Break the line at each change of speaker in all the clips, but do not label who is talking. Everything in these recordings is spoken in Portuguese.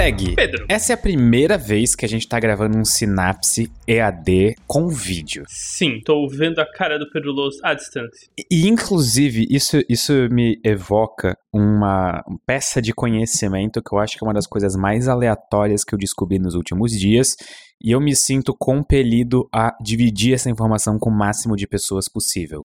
Greg,
Pedro.
essa é a primeira vez que a gente tá gravando um Sinapse EAD com vídeo.
Sim, tô vendo a cara do Pedro Lous à distância.
E, inclusive, isso, isso me evoca uma peça de conhecimento que eu acho que é uma das coisas mais aleatórias que eu descobri nos últimos dias. E eu me sinto compelido a dividir essa informação com o máximo de pessoas possível.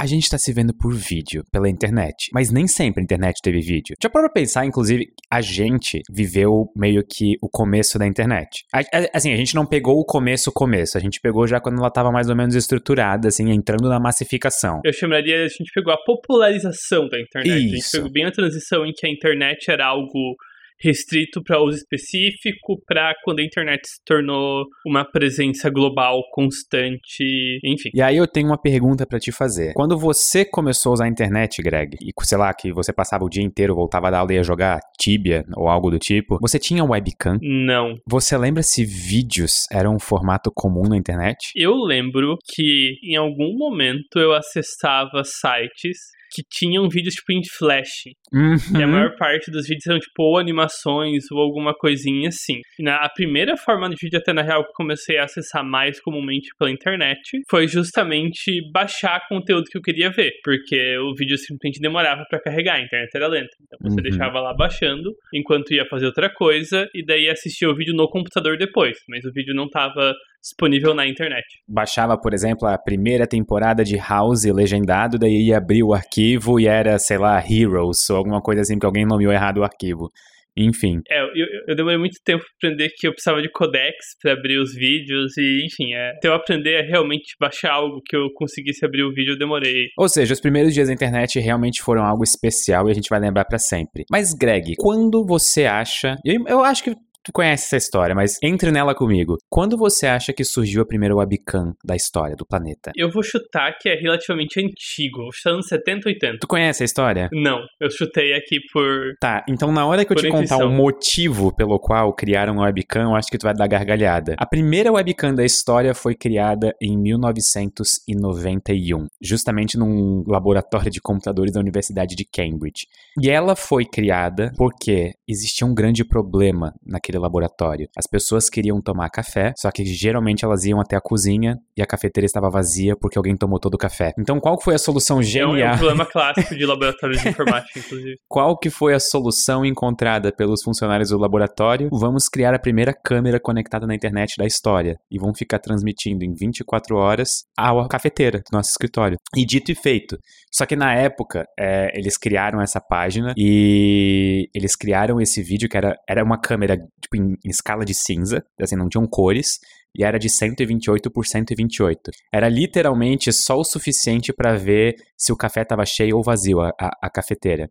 A gente está se vendo por vídeo, pela internet. Mas nem sempre a internet teve vídeo. Já parou pra pensar, inclusive, a gente viveu meio que o começo da internet. A- a- assim, a gente não pegou o começo, começo. A gente pegou já quando ela tava mais ou menos estruturada, assim, entrando na massificação.
Eu chamaria, a gente pegou a popularização da internet. A gente
Isso.
pegou bem a transição em que a internet era algo restrito para uso específico, para quando a internet se tornou uma presença global constante, enfim.
E aí eu tenho uma pergunta pra te fazer. Quando você começou a usar a internet, Greg, e sei lá, que você passava o dia inteiro, voltava da aula e ia jogar Tibia ou algo do tipo, você tinha webcam?
Não.
Você lembra se vídeos eram um formato comum na internet?
Eu lembro que em algum momento eu acessava sites que tinham vídeos tipo em flash. E a
Uhum.
maior parte dos vídeos eram, tipo, ou animações ou alguma coisinha assim. Na, a primeira forma de vídeo, até na real, que eu comecei a acessar mais comumente pela internet, foi justamente baixar conteúdo que eu queria ver. Porque o vídeo simplesmente demorava pra carregar, a internet era lenta. Então você
Uhum.
deixava lá baixando, enquanto ia fazer outra coisa, e daí assistia o vídeo no computador depois. Mas o vídeo não tava disponível na internet.
Baixava, por exemplo, a primeira temporada de House legendado, daí ia abrir o arquivo e era, sei lá, Heroes ou alguma coisa assim, que alguém nomeou errado o arquivo. Enfim.
É, eu, eu- demorei muito tempo pra aprender que eu precisava de codecs pra abrir os vídeos e, enfim, é, até eu aprender a realmente baixar algo que eu conseguisse abrir o vídeo, eu demorei.
Ou seja, os primeiros dias da internet realmente foram algo especial e a gente vai lembrar pra sempre. Mas, Greg, quando você acha. Eu, eu acho que tu conhece essa história, mas entre nela comigo. Quando você acha que surgiu a primeira webcam da história do planeta?
Eu vou chutar que é relativamente antigo, vou chutar anos 70, 80.
Tu conhece a história?
Não, eu chutei aqui por.
Tá, então na hora que eu te contar
intuição.
o motivo pelo qual criaram a webcam, eu acho que tu vai dar gargalhada. A primeira webcam da história foi criada em 1991, justamente num laboratório de computadores da Universidade de Cambridge. E ela foi criada porque existia um grande problema naquele laboratório. As pessoas queriam tomar café, só que geralmente elas iam até a cozinha e a cafeteira estava vazia porque alguém tomou todo o café. Então qual foi a solução
É um, é
genial?
um problema clássico de laboratórios de informática, inclusive.
Qual que foi a solução encontrada pelos funcionários do laboratório? Vamos criar a primeira câmera conectada na internet da história e vão ficar transmitindo em 24 horas à cafeteira do nosso escritório. E dito e feito. Só que na época, é, eles criaram essa página e eles criaram esse vídeo que era, era uma câmera tipo, em, em escala de cinza, assim, não tinham cores, e era de 128 por 128. Era literalmente só o suficiente para ver se o café estava cheio ou vazio, a, a, a cafeteira.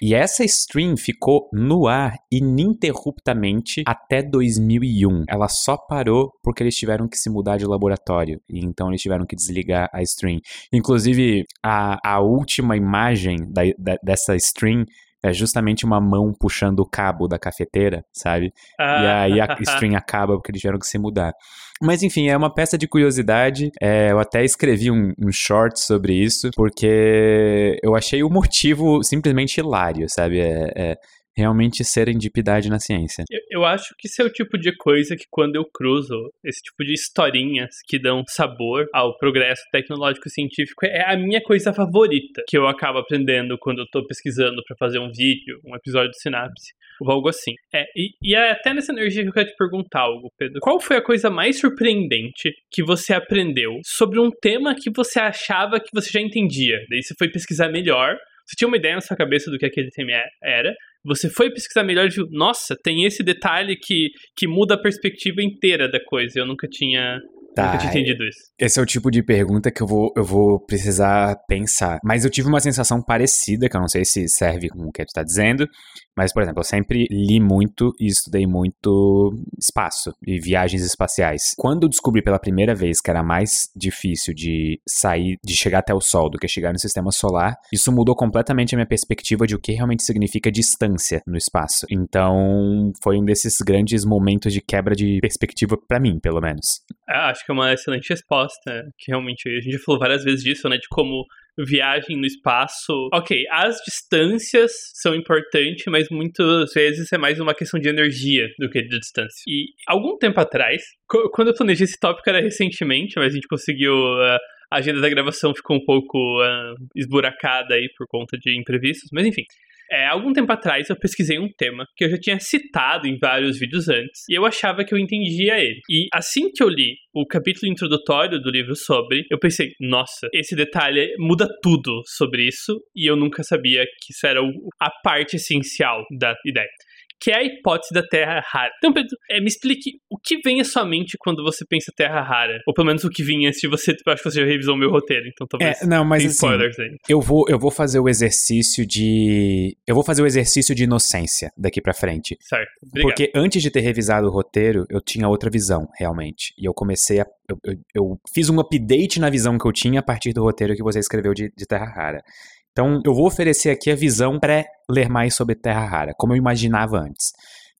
E essa stream ficou no ar ininterruptamente até 2001. Ela só parou porque eles tiveram que se mudar de laboratório. E então eles tiveram que desligar a stream. Inclusive, a, a última imagem da, da- dessa stream é justamente uma mão puxando o cabo da cafeteira, sabe? E
Ah,
aí a stream acaba porque eles tiveram que se mudar. Mas enfim, é uma peça de curiosidade. É, eu até escrevi um, um short sobre isso, porque eu achei o motivo simplesmente hilário, sabe? É, é realmente serendipidade na ciência.
Eu, eu acho que esse é o tipo de coisa que quando eu cruzo esse tipo de historinhas que dão sabor ao progresso tecnológico científico é a minha coisa favorita que eu acabo aprendendo quando eu tô pesquisando pra fazer um vídeo, um episódio de sinapse. Ou algo assim. É, e, e é até nessa energia que eu quero te perguntar algo, Pedro. Qual foi a coisa mais surpreendente que você aprendeu sobre um tema que você achava que você já entendia? Daí você foi pesquisar melhor, você tinha uma ideia na sua cabeça do que aquele tema é, era, você foi pesquisar melhor e viu, nossa, tem esse detalhe que, que muda a perspectiva inteira da coisa. Eu nunca tinha, nunca tinha entendido isso.
Esse é o tipo de pergunta que eu vou, eu vou precisar pensar. Mas eu tive uma sensação parecida, que eu não sei se serve com o que tu tá dizendo. Mas, por exemplo, eu sempre li muito e estudei muito espaço e viagens espaciais. Quando eu descobri pela primeira vez que era mais difícil de sair, de chegar até o Sol do que chegar no sistema solar, isso mudou completamente a minha perspectiva de o que realmente significa distância no espaço. Então, foi um desses grandes momentos de quebra de perspectiva pra mim, pelo menos.
Ah, acho que é uma excelente resposta, que realmente a gente falou várias vezes disso, né, de como viagem no espaço. Ok, as distâncias são importantes, mas muitas vezes é mais uma questão de energia do que de distância. E algum tempo atrás, quando eu planejei esse tópico era recentemente, mas a gente conseguiu. Uh, a agenda da gravação ficou um pouco uh, esburacada aí por conta de imprevistos, mas enfim. É, algum tempo atrás eu pesquisei um tema que eu já tinha citado em vários vídeos antes e eu achava que eu entendia ele. E assim que eu li o capítulo introdutório do livro sobre, eu pensei, nossa, esse detalhe muda tudo sobre isso e eu nunca sabia que isso era a parte essencial da ideia que é a hipótese da Terra rara. Então, Pedro, é, me explique o que vem à sua mente quando você pensa Terra rara? Ou pelo menos o que vinha se você. Eu acho que você já revisou o meu roteiro, então talvez.
É, não, mas assim,
spoilers aí.
Eu vou, eu vou fazer o exercício de. Eu vou fazer o exercício de inocência daqui para frente.
Certo. Obrigado.
Porque antes de ter revisado o roteiro, eu tinha outra visão, realmente. E eu comecei a. Eu, eu, eu fiz um update na visão que eu tinha a partir do roteiro que você escreveu de, de Terra Rara. Então, eu vou oferecer aqui a visão pré-ler mais sobre Terra Rara, como eu imaginava antes.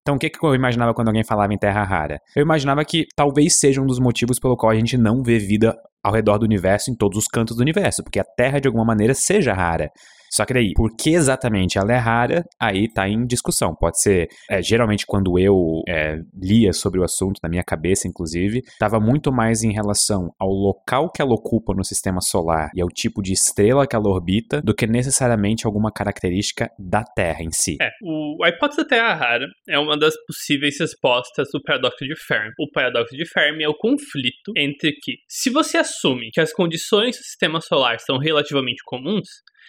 Então, o que, que eu imaginava quando alguém falava em Terra Rara? Eu imaginava que talvez seja um dos motivos pelo qual a gente não vê vida ao redor do universo em todos os cantos do universo, porque a Terra, de alguma maneira, seja rara. Só que daí, por que exatamente ela é rara, aí tá em discussão. Pode ser, é, geralmente quando eu é, lia sobre o assunto, na minha cabeça inclusive, estava muito mais em relação ao local que ela ocupa no sistema solar e ao tipo de estrela que ela orbita, do que necessariamente alguma característica da Terra em si.
É, o, a hipótese da Terra rara é uma das possíveis respostas do paradoxo de Fermi. O paradoxo de Fermi é o conflito entre que, se você assume que as condições do sistema solar são relativamente comuns,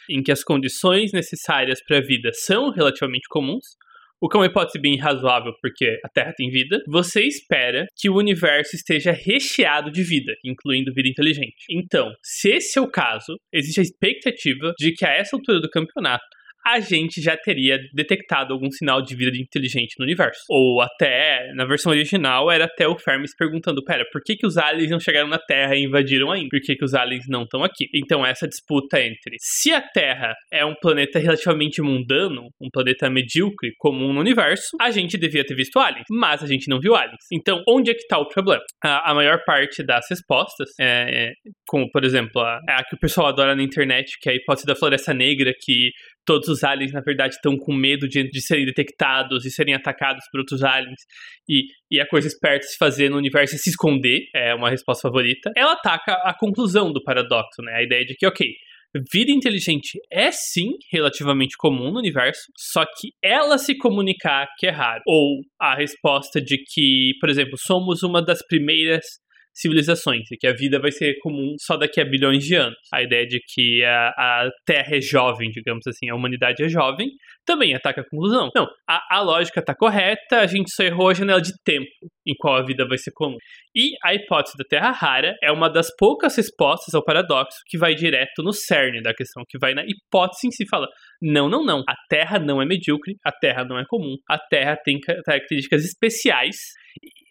em que as condições necessárias para a vida são relativamente comuns, o que é uma hipótese bem razoável porque a Terra tem vida, você espera que o universo esteja recheado de vida, incluindo vida inteligente. Então, se esse é o caso, existe a expectativa de que a essa altura do campeonato a gente já teria detectado algum sinal de vida inteligente no universo. Ou até, na versão original, era até o Fermis perguntando: pera, por que, que os aliens não chegaram na Terra e invadiram ainda? Por que, que os aliens não estão aqui? Então, essa disputa entre se a Terra é um planeta relativamente mundano, um planeta medíocre, comum no universo, a gente devia ter visto aliens, mas a gente não viu aliens. Então, onde é que está o problema? A, a, maior parte das respostas, é, é, como por exemplo, a, a que o pessoal adora na internet, que é a hipótese da floresta negra, que todos os aliens, na verdade, estão com medo de, de serem detectados e serem atacados por outros aliens. E, e a coisa esperta se fazer no universo é se esconder, é uma resposta favorita. Ela ataca a conclusão do paradoxo, né? A ideia de que, ok, vida inteligente é sim relativamente comum no universo, só que ela se comunicar que é raro. Ou a resposta de que, por exemplo, somos uma das primeiras civilizações e que a vida vai ser comum só daqui a bilhões de anos. A ideia de que a, a Terra é jovem, digamos assim, a humanidade é jovem, também ataca a conclusão. Não, a, a lógica está correta, a gente só errou a janela de tempo em qual a vida vai ser comum. E a hipótese da Terra rara é uma das poucas respostas ao paradoxo que vai direto no cerne da questão, que vai na hipótese em si fala: não, não, não, a Terra não é medíocre, a Terra não é comum, a Terra tem características especiais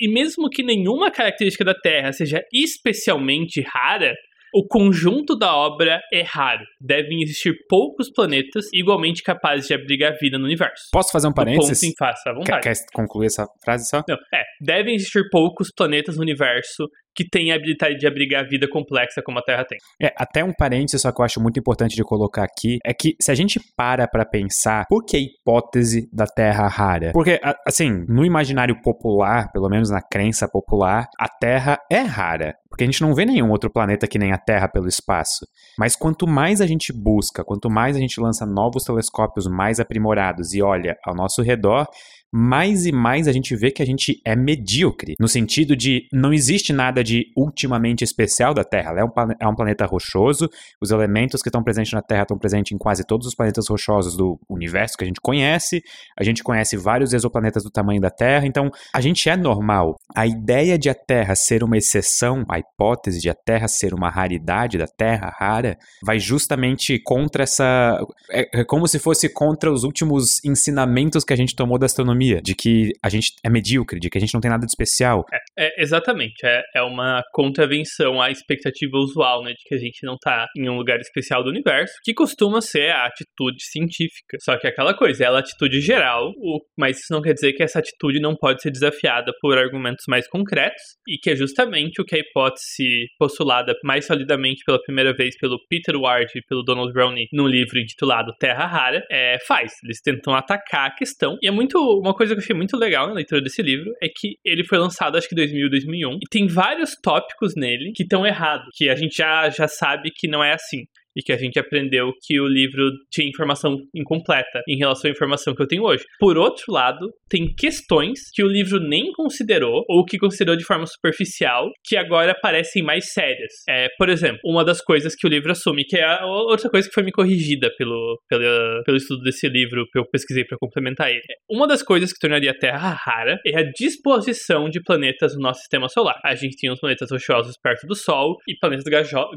e mesmo que nenhuma característica da Terra seja especialmente rara, o conjunto da obra é raro. Devem existir poucos planetas igualmente capazes de abrigar vida no universo.
Posso fazer um parênteses?
Ponto em face, à vontade.
Quer, quer concluir essa frase só?
Não, é. Devem existir poucos planetas no universo que tem a habilidade de abrigar vida complexa como a Terra tem.
É, até um parênteses só que eu acho muito importante de colocar aqui, é que se a gente para pra pensar, por que a hipótese da Terra rara? Porque, assim, no imaginário popular, pelo menos na crença popular, a Terra é rara. Porque a gente não vê nenhum outro planeta que nem a Terra pelo espaço. Mas quanto mais a gente busca, quanto mais a gente lança novos telescópios mais aprimorados e olha ao nosso redor, mais e mais a gente vê que a gente é medíocre, no sentido de não existe nada de ultimamente especial da Terra. Ela é um, é um planeta rochoso, os elementos que estão presentes na Terra estão presentes em quase todos os planetas rochosos do universo que a gente conhece, a gente conhece vários exoplanetas do tamanho da Terra, então a gente é normal. A ideia de a Terra ser uma exceção, a hipótese de a Terra ser uma raridade da Terra rara, vai justamente contra essa. É, é como se fosse contra os últimos ensinamentos que a gente tomou da astronomia astronomia, de que a gente é medíocre, de que a gente não tem nada de especial.
É, é, exatamente. É, é uma contravenção à expectativa usual, né? De que a gente não tá em um lugar especial do universo, que costuma ser a atitude científica. Só que é aquela coisa, ela é a atitude geral, mas isso não quer dizer que essa atitude não pode ser desafiada por argumentos mais concretos, e que é justamente o que a hipótese postulada mais solidamente pela primeira vez pelo Peter Ward e pelo Donald Brownie no livro intitulado Terra Rara é, faz. Eles tentam atacar a questão. E é muito. Uma coisa que eu achei muito legal na leitura desse livro é que ele foi lançado acho que em 2000, 2001. E tem vários tópicos nele que estão errados. Que a gente já, já sabe que não é assim e que a gente aprendeu que o livro tinha informação incompleta em relação à informação que eu tenho hoje. Por outro lado, tem questões que o livro nem considerou ou que considerou de forma superficial que agora parecem mais sérias. É, por exemplo, uma das coisas que o livro assume, que é outra coisa que foi me corrigida pelo, pelo, pelo estudo desse livro que eu pesquisei para complementar ele. Uma das coisas que tornaria a Terra rara é a disposição de planetas no nosso sistema solar. A gente tem os planetas rochosos perto do Sol e planetas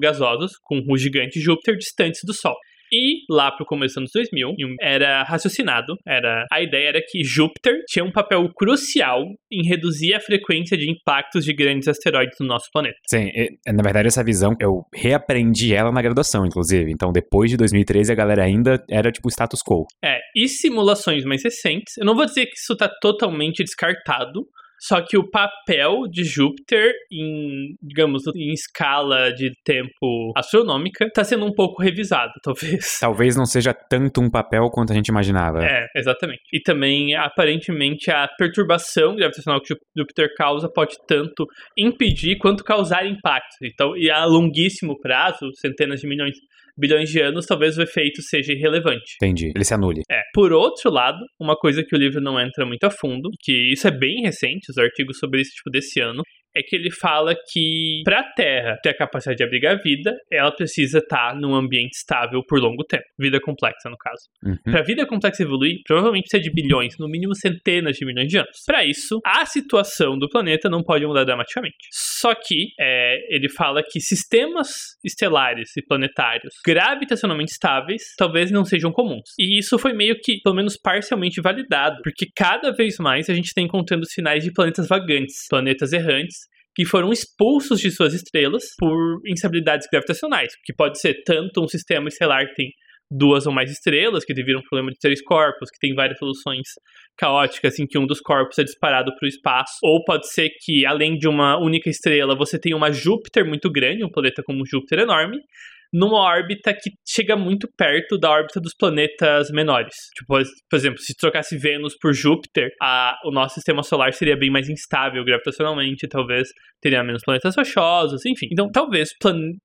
gasosos, com o gigante Júpiter Júpiter distantes do Sol. E lá pro começo dos anos 2000, era raciocinado, era a ideia era que Júpiter tinha um papel crucial em reduzir a frequência de impactos de grandes asteroides no nosso planeta.
Sim, e, na verdade essa visão eu reaprendi ela na graduação, inclusive. Então depois de 2013 a galera ainda era tipo status quo.
É, e simulações mais recentes, eu não vou dizer que isso tá totalmente descartado, só que o papel de Júpiter em, digamos, em escala de tempo astronômica está sendo um pouco revisado, talvez.
Talvez não seja tanto um papel quanto a gente imaginava.
É, exatamente. E também, aparentemente, a perturbação gravitacional que Júpiter causa pode tanto impedir quanto causar impactos. Então, e a longuíssimo prazo, centenas de milhões bilhões de anos, talvez o efeito seja irrelevante.
Entendi. Ele se anule.
É. Por outro lado, uma coisa que o livro não entra muito a fundo, que isso é bem recente, os artigos sobre isso, tipo, desse ano, é que ele fala que para a Terra ter a capacidade de abrigar vida, ela precisa estar tá num ambiente estável por longo tempo. Vida complexa, no caso. Uhum. Para a vida complexa evoluir, provavelmente precisa de bilhões, no mínimo centenas de milhões de anos. Para isso, a situação do planeta não pode mudar dramaticamente. Só que é, ele fala que sistemas estelares e planetários gravitacionalmente estáveis talvez não sejam comuns. E isso foi meio que, pelo menos parcialmente, validado, porque cada vez mais a gente está encontrando sinais de planetas vagantes, planetas errantes, que foram expulsos de suas estrelas por instabilidades gravitacionais, que pode ser tanto um sistema estelar que tem duas ou mais estrelas, que devido a um problema de três corpos, que tem várias soluções caóticas em que um dos corpos é disparado para o espaço, ou pode ser que além de uma única estrela, você tenha uma Júpiter muito grande, um planeta como Júpiter enorme, numa órbita que chega muito perto da órbita dos planetas menores. Tipo, por exemplo, se trocasse Vênus por Júpiter, a, o nosso sistema solar seria bem mais instável gravitacionalmente, talvez teria menos planetas rochosos, enfim. Então, talvez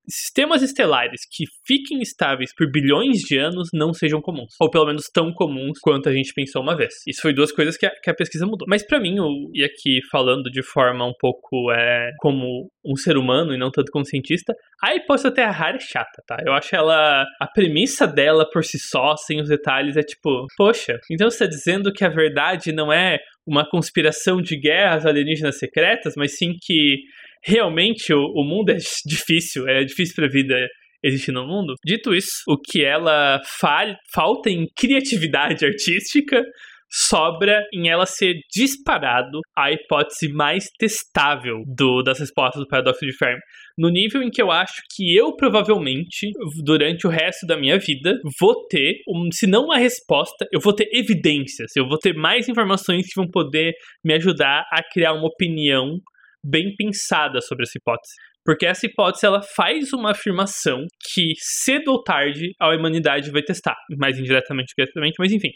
sistemas estelares que fiquem estáveis por bilhões de anos não sejam comuns, ou pelo menos tão comuns quanto a gente pensou uma vez. Isso foi duas coisas que a, que a pesquisa mudou. Mas para mim, eu, e aqui falando de forma um pouco é, como um ser humano e não tanto como cientista, a hipótese Terra rara é chata, tá? Eu acho ela. A premissa dela por si só, sem os detalhes, é tipo, poxa, então você tá dizendo que a verdade não é uma conspiração de guerras alienígenas secretas, mas sim que realmente o, o mundo é difícil, é difícil pra vida existir no mundo. Dito isso, o que ela fa falta em criatividade artística sobra em ela ser disparado a hipótese mais testável do, das respostas do paradoxo de Fermi. No nível em que eu acho que eu provavelmente, durante o resto da minha vida, vou ter, se não uma resposta, eu vou ter evidências, eu vou ter mais informações que vão poder me ajudar a criar uma opinião bem pensada sobre essa hipótese. Porque essa hipótese ela faz uma afirmação que cedo ou tarde a humanidade vai testar, mais indiretamente, diretamente, mas enfim.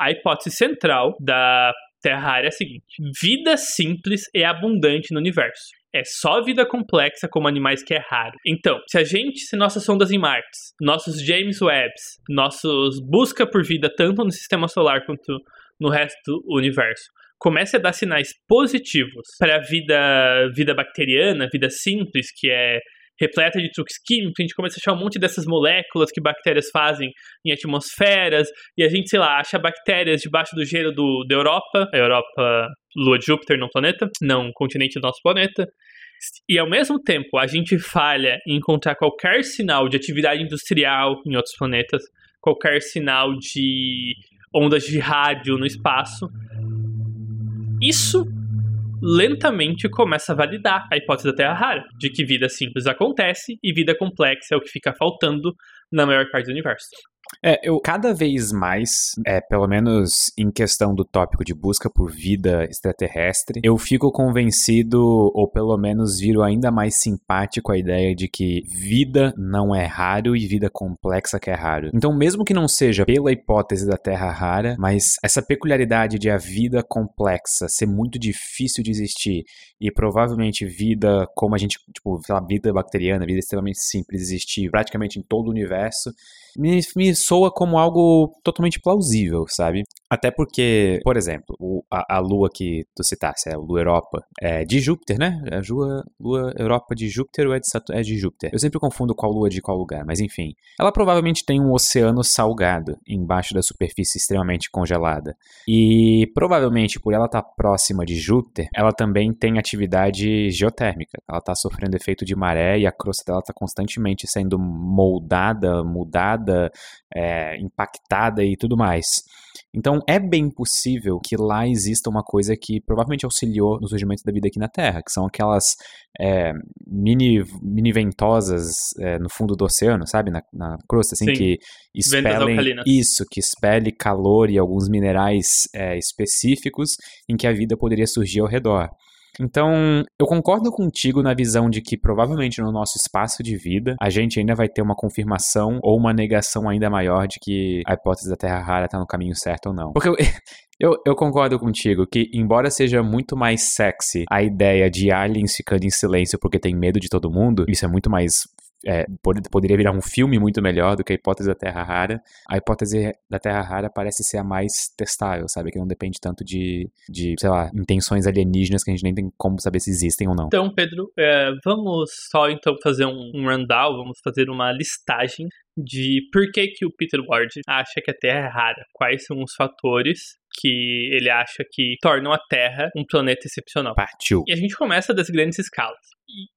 A hipótese central da Terra é a seguinte: vida simples é abundante no universo. É só vida complexa como animais que é raro. Então, se a gente, se nossas sondas em Marte, nossos James Webbs, nossos busca por vida tanto no sistema solar quanto no resto do universo, comece a dar sinais positivos para a vida, vida bacteriana, vida simples, que é repleta de truques químicos, a gente começa a achar um monte dessas moléculas que bactérias fazem em atmosferas, e a gente, sei lá, acha bactérias debaixo do gelo do, da Europa, a Europa, lua de Júpiter no planeta, não continente do nosso planeta. E ao mesmo tempo, a gente falha em encontrar qualquer sinal de atividade industrial em outros planetas, qualquer sinal de ondas de rádio no espaço isso lentamente começa a validar a hipótese da Terra rara, de que vida simples acontece e vida complexa é o que fica faltando na maior parte do universo.
É, eu cada vez mais, é, pelo menos em questão do tópico de busca por vida extraterrestre, eu fico convencido, ou pelo menos viro ainda mais simpático à ideia de que vida não é raro e vida complexa que é raro. Então, mesmo que não seja pela hipótese da Terra rara, mas essa peculiaridade de a vida complexa ser muito difícil de existir e provavelmente vida como a gente, tipo, sei lá, vida bacteriana, vida extremamente simples existir praticamente em todo o universo, me, me soa como algo totalmente plausível, sabe? Até porque, por exemplo, o, a, a, lua que tu citasse, é a lua Europa, é de Júpiter, né? A lua, lua Europa de Júpiter ou é de, Saturno? é de Júpiter? Eu sempre confundo qual lua é de qual lugar, mas enfim. Ela provavelmente tem um oceano salgado embaixo da superfície extremamente congelada. E provavelmente, por ela estar tá próxima de Júpiter, ela também tem atividade geotérmica. Ela está sofrendo efeito de maré e a crosta dela está constantemente sendo moldada, mudada, é, impactada e tudo mais. Então é bem possível que lá exista uma coisa que provavelmente auxiliou no surgimento da vida aqui na Terra, que são aquelas é, mini, mini ventosas é, no fundo do oceano, sabe? Na, na crosta, assim, Sim. que expelem isso, que expele calor e alguns minerais é, específicos em que a vida poderia surgir ao redor. Então, eu concordo contigo na visão de que provavelmente no nosso espaço de vida a gente ainda vai ter uma confirmação ou uma negação ainda maior de que a hipótese da Terra rara está no caminho certo ou não. Porque eu, eu, eu, concordo contigo que, embora seja muito mais sexy a ideia de aliens ficando em silêncio porque tem medo de todo mundo, isso é muito mais é, poderia virar um filme muito melhor do que a hipótese da Terra rara. A hipótese da Terra rara parece ser a mais testável, sabe? Que não depende tanto de, de sei lá, intenções alienígenas que a gente nem tem como saber se existem ou não.
Então, Pedro, é, vamos só então fazer um, um rundown, vamos fazer uma listagem de por que, que o Peter Ward acha que a Terra é rara, quais são os fatores que ele acha que tornam a Terra um planeta excepcional.
Partiu.
E a gente começa das grandes escalas.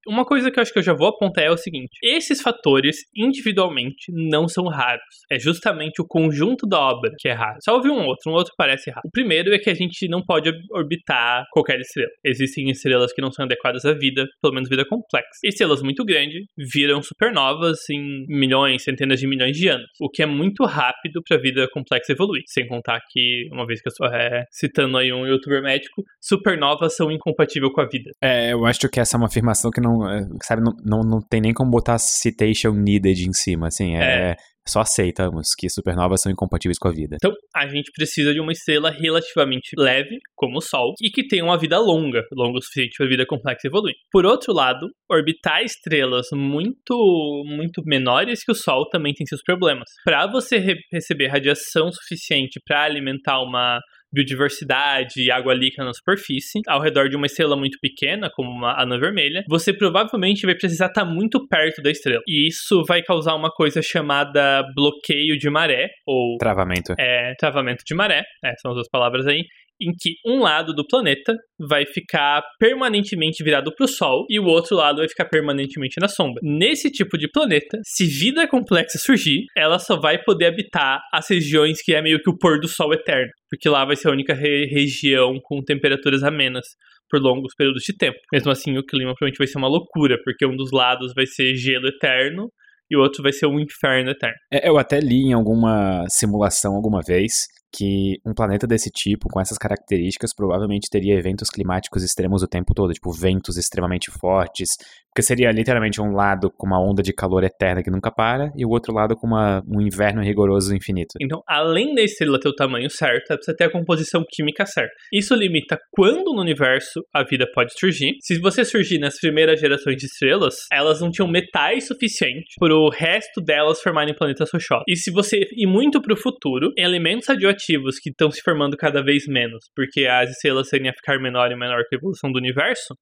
Uma coisa que eu acho que eu já vou apontar é o seguinte: esses fatores individualmente não são raros. É justamente o conjunto da obra que é raro. Só houve um outro, um outro parece raro. O primeiro é que a gente não pode orbitar qualquer estrela. Existem estrelas que não são adequadas à vida, pelo menos vida complexa. Estrelas muito grandes viram supernovas em milhões, centenas de milhões de anos, o que é muito rápido para a vida complexa evoluir. Sem contar que, uma vez que eu estou é, citando aí um youtuber médico, supernovas são incompatíveis com a vida.
É, eu acho que essa é uma afirmação que não, é, sabe, não, não, não tem nem como botar citation needed em cima, assim, é, é. Só aceitamos que supernovas são incompatíveis com a vida.
Então, a gente precisa de uma estrela relativamente leve, como o Sol, e que tenha uma vida longa, longa o suficiente para a vida complexa evoluir. Por outro lado, orbitar estrelas muito, muito menores que o Sol também tem seus problemas. Para você re receber radiação suficiente para alimentar uma biodiversidade e água líquida na superfície, ao redor de uma estrela muito pequena, como uma anã vermelha, você provavelmente vai precisar estar muito perto da estrela. E isso vai causar uma coisa chamada bloqueio de maré, ou.
Travamento.
É, travamento de maré, é, são as duas palavras aí em que um lado do planeta vai ficar permanentemente virado para o Sol e o outro lado vai ficar permanentemente na sombra. Nesse tipo de planeta, se vida complexa surgir, ela só vai poder habitar as regiões que é meio que o pôr do Sol eterno, porque lá vai ser a única re região com temperaturas amenas por longos períodos de tempo. Mesmo assim, o clima provavelmente vai ser uma loucura, porque um dos lados vai ser gelo eterno e o outro vai ser um inferno eterno.
É, eu até li em alguma simulação alguma vez que um planeta desse tipo, com essas características, provavelmente teria eventos climáticos extremos o tempo todo, tipo ventos extremamente fortes, porque seria literalmente um lado com uma onda de calor eterna que nunca para, e o outro lado com uma, um inverno rigoroso infinito.
Então, além da estrela ter o tamanho certo, é precisa ter a composição química certa. Isso limita quando no universo a vida pode surgir. Se você surgir nas primeiras gerações de estrelas, elas não tinham metais suficientes para o resto delas formarem planetas rochosos. E se você ir muito para o futuro, elementos radioativos que estão se formando cada vez menos, porque as estrelas tendem a ficar menor e menor com a evolução do universo,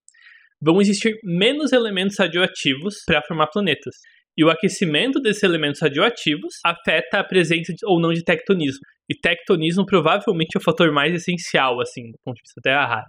vão existir menos elementos radioativos para formar planetas. E o aquecimento desses elementos radioativos afeta a presença de, ou não de tectonismo. E tectonismo provavelmente é o fator mais essencial, assim, do ponto de vista da Terra.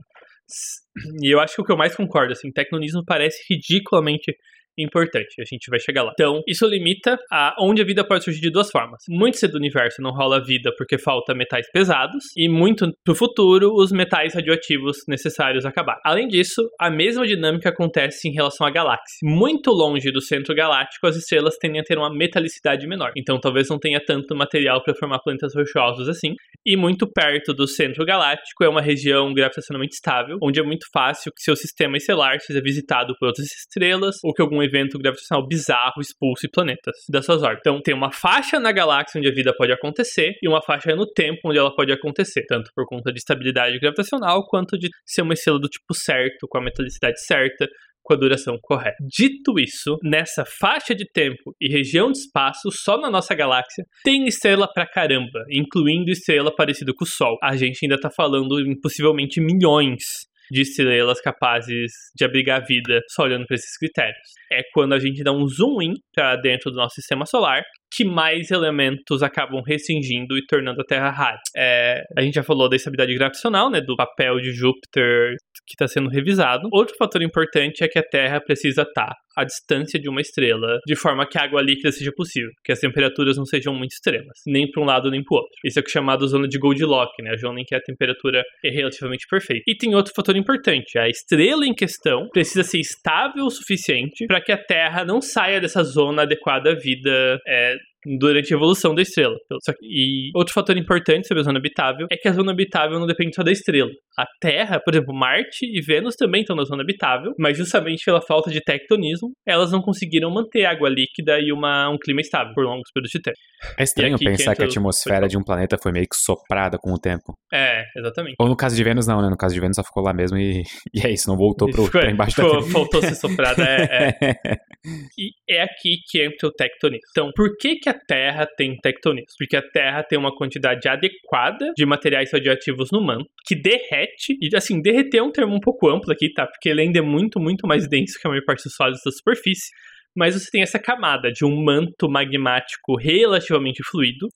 E eu acho que o que eu mais concordo, assim, tectonismo parece ridiculamente importante. A gente vai chegar lá. Então, isso limita a onde a vida pode surgir de duas formas. Muito cedo do universo não rola vida porque falta metais pesados, e muito pro futuro os metais radioativos necessários acabar. Além disso, a mesma dinâmica acontece em relação à galáxia. Muito longe do centro galáctico, as estrelas tendem a ter uma metalicidade menor. Então, talvez não tenha tanto material para formar planetas rochosos assim. E muito perto do centro galáctico é uma região gravitacionalmente estável, onde é muito fácil que seu sistema estelar seja visitado por outras estrelas ou que algum evento gravitacional bizarro expulse planetas das suas. Então, tem uma faixa na galáxia onde a vida pode acontecer e uma faixa no tempo onde ela pode acontecer, tanto por conta de estabilidade gravitacional quanto de ser uma estrela do tipo certo, com a metalicidade certa, com a duração correta. Dito isso, nessa faixa de tempo e região de espaço, só na nossa galáxia, tem estrela pra caramba, incluindo estrela parecida com o Sol. A gente ainda tá falando em possivelmente milhões de estrelas capazes de abrigar vida só olhando para esses critérios. É quando a gente dá um zoom in para dentro do nosso sistema solar que mais elementos acabam restringindo e tornando a Terra rara. É, a gente já falou da estabilidade gravitacional, né, do papel de Júpiter que está sendo revisado. Outro fator importante é que a Terra precisa estar à distância de uma estrela, de forma que a água líquida seja possível, que as temperaturas não sejam muito extremas, nem para um lado nem para o outro. Isso é o que é chamado zona de Goldilocks, né, a zona em que a temperatura é relativamente perfeita. E tem outro fator importante, a estrela em questão precisa ser estável o suficiente para que a Terra não saia dessa zona adequada à vida é, durante a evolução da estrela. E outro fator importante sobre a zona habitável é que a zona habitável não depende só da estrela. A Terra, por exemplo, Marte e Vênus também estão na zona habitável, mas justamente pela falta de tectonismo, elas não conseguiram manter água líquida e uma, um clima estável por longos períodos de tempo.
É estranho pensar que, a atmosfera de um planeta foi meio que soprada com o tempo.
É, exatamente.
Ou no caso de Vênus, não, né? No caso de Vênus só ficou lá mesmo e, e é isso, não voltou pro, ficou, pra embaixo ficou, da.
Faltou ser soprada, é, é. E é aqui que entra o tectonismo. Então, por que, que a Terra tem tectonismo? Porque a Terra tem uma quantidade adequada de materiais radioativos no manto, que derrete, e assim, derreter é um termo um pouco amplo aqui, tá? Porque ele ainda é muito, muito mais denso que a maior parte dos sólidos da superfície, mas você tem essa camada de um manto magmático relativamente fluido.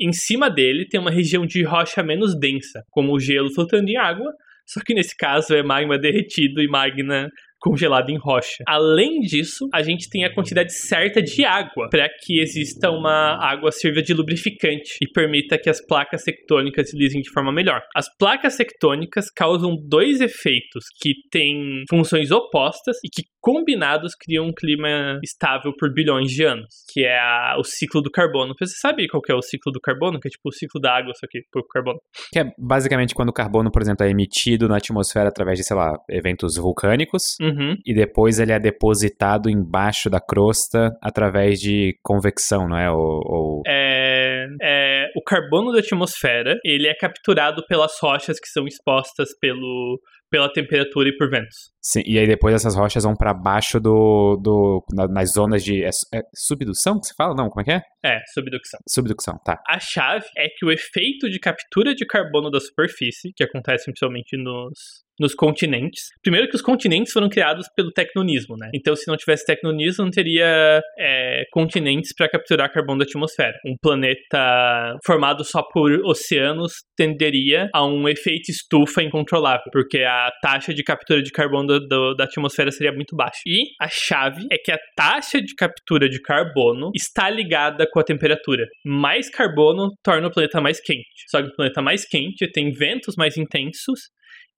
Em cima dele tem uma região de rocha menos densa, como o gelo flotando em água, só que nesse caso é magma derretido e magma congelado em rocha. Além disso, a gente tem a quantidade certa de água para que exista uma água sirva de lubrificante e permita que as placas tectônicas deslizem de forma melhor. As placas tectônicas causam dois efeitos que têm funções opostas e que combinados criam um clima estável por bilhões de anos, que é a, o ciclo do carbono. Você sabe qual é o ciclo do carbono? Que é tipo o ciclo da água, só que por carbono.
Que é basicamente quando o carbono, por exemplo, é emitido na atmosfera através de, sei lá, eventos vulcânicos,
uhum.
e depois ele é depositado embaixo da crosta através de convecção, não é? Ou, ou...
É, é, o carbono da atmosfera, ele é capturado pelas rochas que são expostas pelo, pela temperatura e por ventos.
Sim, e aí depois essas rochas vão para baixo do, do na, nas zonas de é, é, subdução que se fala? Não, como é que é?
É, subducção.
Subdução, tá.
A chave é que o efeito de captura de carbono da superfície, que acontece principalmente nos nos continentes. Primeiro que os continentes foram criados pelo tecnonismo, né? Então, se não tivesse tecnonismo, não teria é, continentes para capturar carbono da atmosfera. Um planeta formado só por oceanos tenderia a um efeito estufa incontrolável, porque a taxa de captura de carbono do, do, da atmosfera seria muito baixa. E a chave é que a taxa de captura de carbono está ligada com a temperatura. Mais carbono torna o planeta mais quente. Só que o planeta mais quente tem ventos mais intensos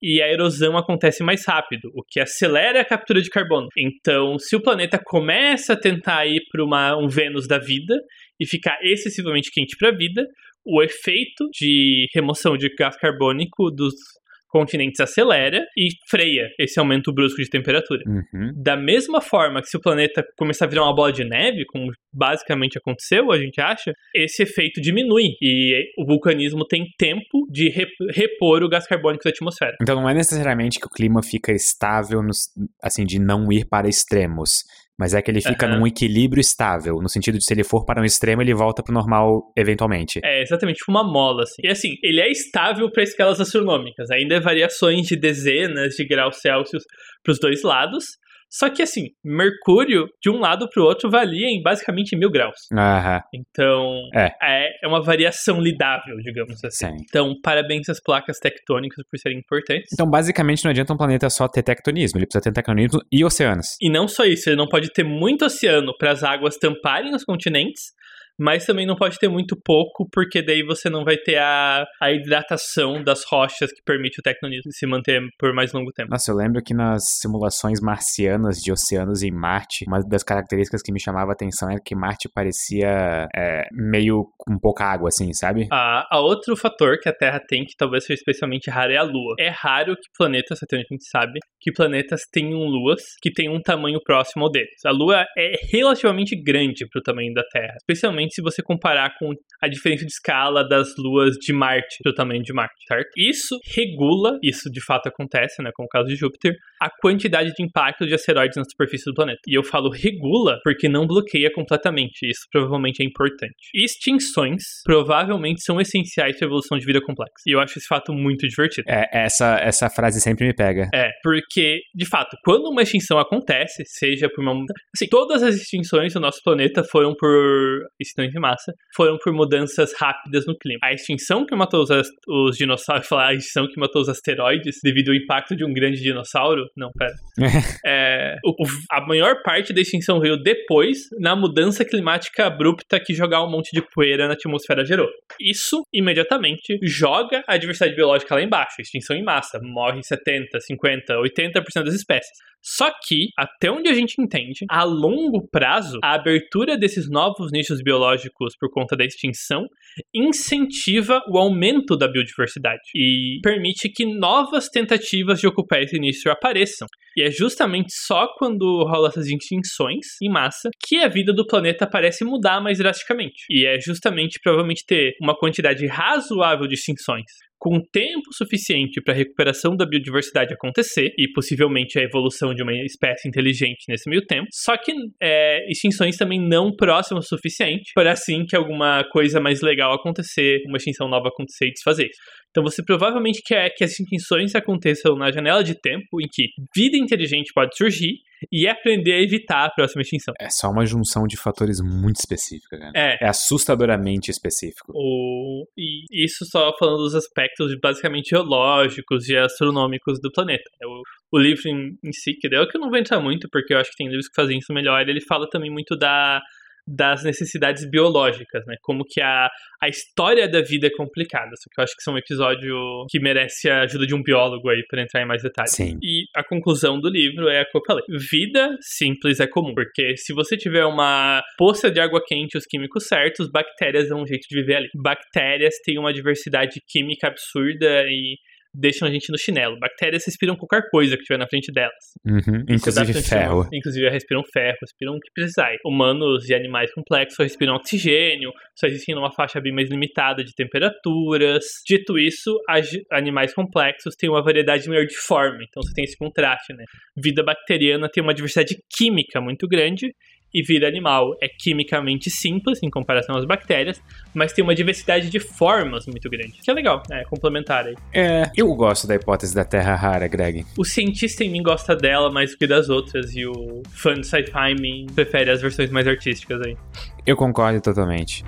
e a erosão acontece mais rápido, o que acelera a captura de carbono. Então, se o planeta começa a tentar ir para um Vênus da vida e ficar excessivamente quente para a vida, o efeito de remoção de gás carbônico dos continentes acelera e freia esse aumento brusco de temperatura.
Uhum.
Da mesma forma que se o planeta começar a virar uma bola de neve, como basicamente aconteceu, a gente acha, esse efeito diminui e o vulcanismo tem tempo de repor o gás carbônico da atmosfera.
Então não é necessariamente que o clima fica estável, assim, de não ir para extremos mas é que ele fica uhum. num equilíbrio estável, no sentido de se ele for para um extremo, ele volta pro normal eventualmente.
É, exatamente, tipo uma mola, assim. E assim, ele é estável para escalas astronômicas, ainda é variações de dezenas de graus Celsius para os dois lados, Só que assim, Mercúrio, de um lado pro outro, valia em basicamente mil graus.
Aham.
Então,
É.
é uma variação lidável, digamos assim.
Sim.
Então, parabéns às placas tectônicas por serem importantes.
Então, basicamente, não adianta um planeta só ter tectonismo, ele precisa ter tectonismo e oceanos.
E não só isso, ele não pode ter muito oceano para as águas tamparem os continentes, mas também não pode ter muito pouco, porque daí você não vai ter a, a hidratação das rochas que permite o tectonismo se manter por mais longo tempo.
Nossa, eu lembro que nas simulações marcianas de oceanos em Marte, uma das características que me chamava a atenção era que Marte parecia é, meio com pouca água, assim, sabe?
A, a outro fator que a Terra tem, que talvez seja especialmente raro, é a Lua. É raro que planetas, até onde a gente sabe, que planetas tenham luas que tenham um tamanho próximo ao deles. A Lua é relativamente grande para o tamanho da Terra, especialmente se você comparar com a diferença de escala das luas de Marte para o tamanho de Marte, certo? Isso regula, isso de fato acontece, né, como o caso de Júpiter, a quantidade de impacto de asteroides na superfície do planeta. E eu falo regula porque não bloqueia completamente, isso provavelmente é importante. Extinções provavelmente são essenciais para a evolução de vida complexa. E eu acho esse fato muito divertido.
É, essa, essa frase sempre me pega.
É, porque, de fato, quando uma extinção acontece, seja por uma. Assim, todas as extinções do nosso planeta foram por. extinções de massa, foram por mudanças rápidas no clima. A extinção que matou os, os dinossauros, falar a extinção que matou os asteroides devido ao impacto de um grande dinossauro. Não, pera. É, o- a maior parte da extinção veio depois, na mudança climática abrupta que jogar um monte de poeira na atmosfera gerou. Isso, imediatamente, joga a diversidade biológica lá embaixo. Extinção em massa. Morre 70, 50, 80% das espécies. Só que, até onde a gente entende, a longo prazo, a abertura desses novos nichos biológicos por conta da extinção incentiva o aumento da biodiversidade e permite que novas tentativas de ocupar esse nicho apareçam. E é justamente só quando rola essas extinções em massa que a vida do planeta parece mudar mais drasticamente. E é justamente provavelmente ter uma quantidade razoável de extinções com tempo suficiente para a recuperação da biodiversidade acontecer e possivelmente a evolução de uma espécie inteligente nesse meio tempo. Só que é, extinções também não próximas o suficiente para assim que alguma coisa mais legal acontecer, uma extinção nova acontecer e desfazer. Então você provavelmente quer que as extinções aconteçam na janela de tempo em que vida inteligente pode surgir e aprender a evitar a próxima extinção.
É só uma junção de fatores muito específica, cara.
É,
É assustadoramente específico.
O, e isso só falando dos aspectos basicamente geológicos e astronômicos do planeta. É O, o livro em, em si, que é que eu não vou entrar muito, porque eu acho que tem livros que fazem isso melhor, ele fala também muito da, das necessidades biológicas, né? Como que a, a história da vida é complicada. Só que eu acho que são um episódio que merece a ajuda de um biólogo aí para entrar em mais detalhes.
Sim.
E a conclusão do livro é a que eu falei. Vida simples é comum, porque se você tiver uma poça de água quente e os químicos certos, bactérias dão um jeito de viver ali. Bactérias têm uma diversidade química absurda e deixam a gente no chinelo. Bactérias respiram qualquer coisa que tiver na frente delas.
Uhum. Inclusive ferro.
Inclusive respiram ferro, respiram o que precisar. Humanos e animais complexos só respiram oxigênio, só existem numa faixa bem mais limitada de temperaturas. Dito isso, animais complexos têm uma variedade maior de forma, então você tem esse contraste, né? Vida bacteriana tem uma diversidade química muito grande. E vida animal é quimicamente simples em comparação às bactérias, mas tem uma diversidade de formas muito grande. Que é legal, é complementar aí.
É, eu gosto da hipótese da Terra rara, Greg.
O cientista em mim gosta dela mais do que das outras, e o fã de sci-fi em mim prefere as versões mais artísticas aí.
Eu concordo totalmente.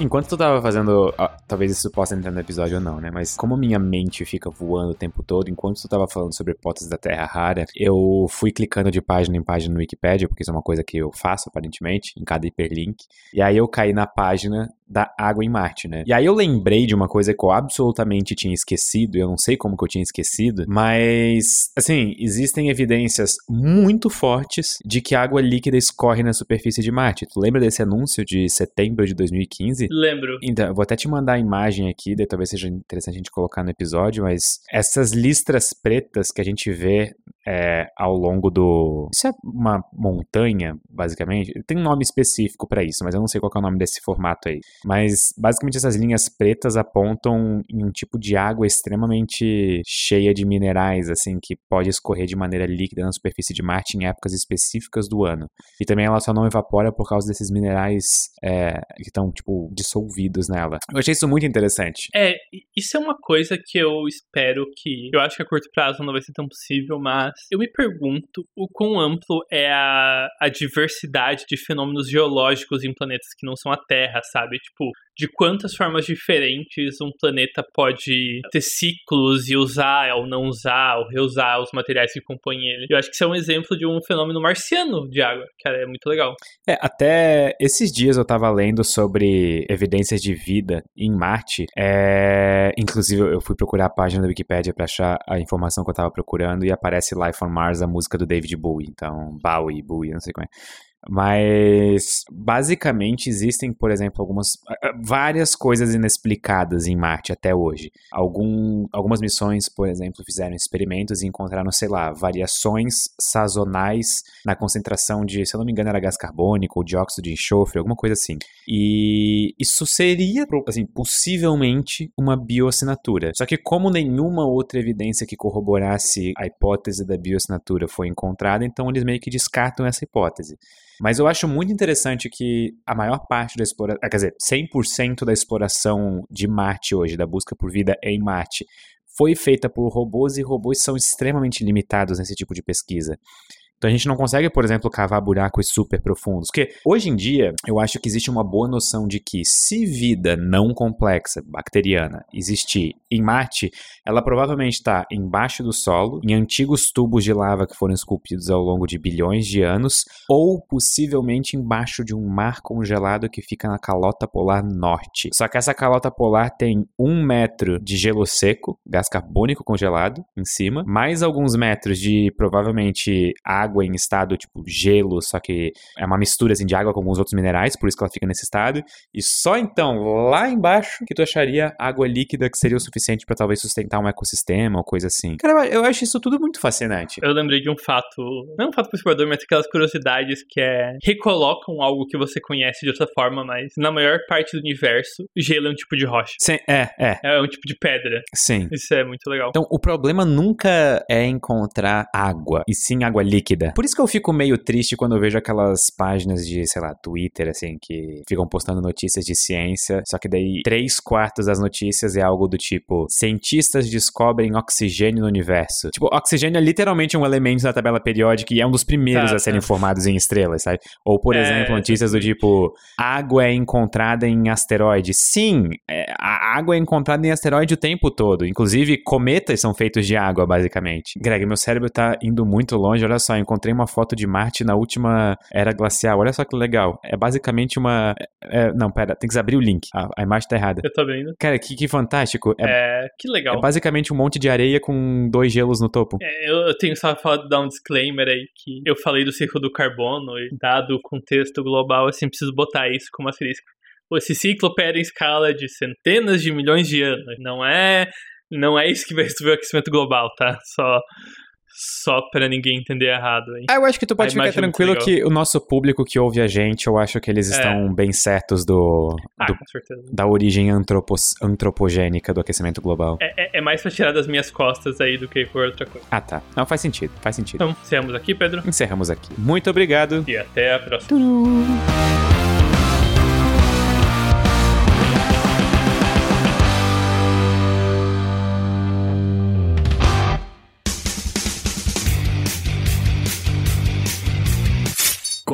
Enquanto tu tava fazendo. talvez isso possa entrar no episódio ou não, né? Mas como minha mente fica voando o tempo todo, enquanto tu tava falando sobre hipóteses da Terra rara, eu fui clicando de página em página no Wikipedia, porque isso é uma coisa que eu faço, aparentemente, em cada hiperlink. E aí eu caí na página da água em Marte, né? E aí eu lembrei de uma coisa que eu absolutamente tinha esquecido, e eu não sei como que eu tinha esquecido, mas, assim, existem evidências muito fortes de que água líquida escorre na superfície de Marte. Tu lembra desse anúncio de setembro de 2015?
Lembro.
Então, eu vou até te mandar a imagem aqui, daí talvez seja interessante a gente colocar no episódio, mas essas listras pretas que a gente vê é, ao longo do. Isso é uma montanha, basicamente. Tem um nome específico para isso, mas eu não sei qual é o nome desse formato aí. Mas basicamente essas linhas pretas apontam em um tipo de água extremamente cheia de minerais, assim, que pode escorrer de maneira líquida na superfície de Marte em épocas específicas do ano. E também ela só não evapora por causa desses minerais é, que estão, tipo, dissolvidos nela. Eu achei isso muito interessante.
É, isso é uma coisa que eu espero que. Eu acho que a curto prazo não vai ser tão possível, mas eu me pergunto o quão amplo é a, a diversidade de fenômenos geológicos em planetas que não são a Terra, sabe? Tipo, de quantas formas diferentes um planeta pode ter ciclos e usar ou não usar, ou reusar os materiais que compõem ele. Eu acho que isso é um exemplo de um fenômeno marciano de água, que é muito legal.
É, até esses dias eu tava lendo sobre evidências de vida em Marte. É, inclusive, eu fui procurar a página da Wikipedia para achar a informação que eu tava procurando e aparece Life on Mars, a música do David Bowie. Então, Bowie, Bowie, não sei como é. Mas basicamente existem, por exemplo, algumas várias coisas inexplicadas em Marte até hoje. Algum, algumas missões, por exemplo, fizeram experimentos e encontraram, sei lá, variações sazonais na concentração de, se eu não me engano, era gás carbônico ou dióxido de enxofre, alguma coisa assim. E isso seria, assim, possivelmente uma bioassinatura. Só que como nenhuma outra evidência que corroborasse a hipótese da bioassinatura foi encontrada, então eles meio que descartam essa hipótese. Mas eu acho muito interessante que a maior parte da exploração, quer dizer, 100% da exploração de Marte hoje, da busca por vida em Marte, foi feita por robôs e robôs são extremamente limitados nesse tipo de pesquisa. Então a gente não consegue, por exemplo, cavar buracos super profundos. Porque hoje em dia, eu acho que existe uma boa noção de que se vida não complexa, bacteriana, existir em Marte, ela provavelmente está embaixo do solo, em antigos tubos de lava que foram esculpidos ao longo de bilhões de anos, ou possivelmente embaixo de um mar congelado que fica na calota polar norte. Só que essa calota polar tem um metro de gelo seco, gás carbônico congelado em cima, mais alguns metros de provavelmente água água em estado tipo gelo, só que é uma mistura assim, de água com alguns outros minerais, por isso que ela fica nesse estado. E só então, lá embaixo, que tu acharia água líquida que seria o suficiente para talvez sustentar um ecossistema ou coisa assim. Cara, eu acho isso tudo muito fascinante.
Eu lembrei de um fato, não é um fato perturbador, mas aquelas curiosidades que é recolocam algo que você conhece de outra forma, mas na maior parte do universo, gelo é um tipo de rocha.
Sim, é, é.
É um tipo de pedra.
Sim.
Isso é muito legal.
Então, o problema nunca é encontrar água, e sim água líquida vida. Por isso que eu fico meio triste quando eu vejo aquelas páginas de, sei lá, Twitter, assim, que ficam postando notícias de ciência, só que daí três quartos das notícias é algo do tipo: cientistas descobrem oxigênio no universo. Tipo, oxigênio é literalmente um elemento da tabela periódica e é um dos primeiros tá, a serem tá. formados em estrelas, sabe? Ou, por é, exemplo, notícias do tipo: água é encontrada em asteroide. Sim, é, a água é encontrada em asteroide o tempo todo. Inclusive, cometas são feitos de água, basicamente. Greg, meu cérebro tá indo muito longe, olha só, encontrei uma foto de Marte na última era glacial. Olha só que legal. É basicamente uma. É, não, pera, tem que abrir o link. A, a, imagem tá errada.
Eu tô vendo.
Cara, que, que fantástico.
É, é, que legal.
É basicamente um monte de areia com dois gelos no topo.
É, eu, eu tenho só falado dar um disclaimer aí que eu falei do ciclo do carbono e dado o contexto global, assim, preciso botar isso como asterisco. Esse ciclo opera em escala de centenas de milhões de anos. Não é não é isso que vai resolver o aquecimento global, tá? Só só pra ninguém entender errado. Hein?
Ah, eu acho que tu pode ficar tranquilo que o nosso público que ouve a gente, eu acho que eles é. estão bem certos do,
ah,
do da origem antropos, antropogênica do aquecimento global.
É, é, é, mais pra tirar das minhas costas aí do que por outra coisa.
Ah, tá. Não, faz sentido, faz sentido.
Então, encerramos aqui, Pedro?
Encerramos aqui. Muito obrigado.
E até a próxima. Turu.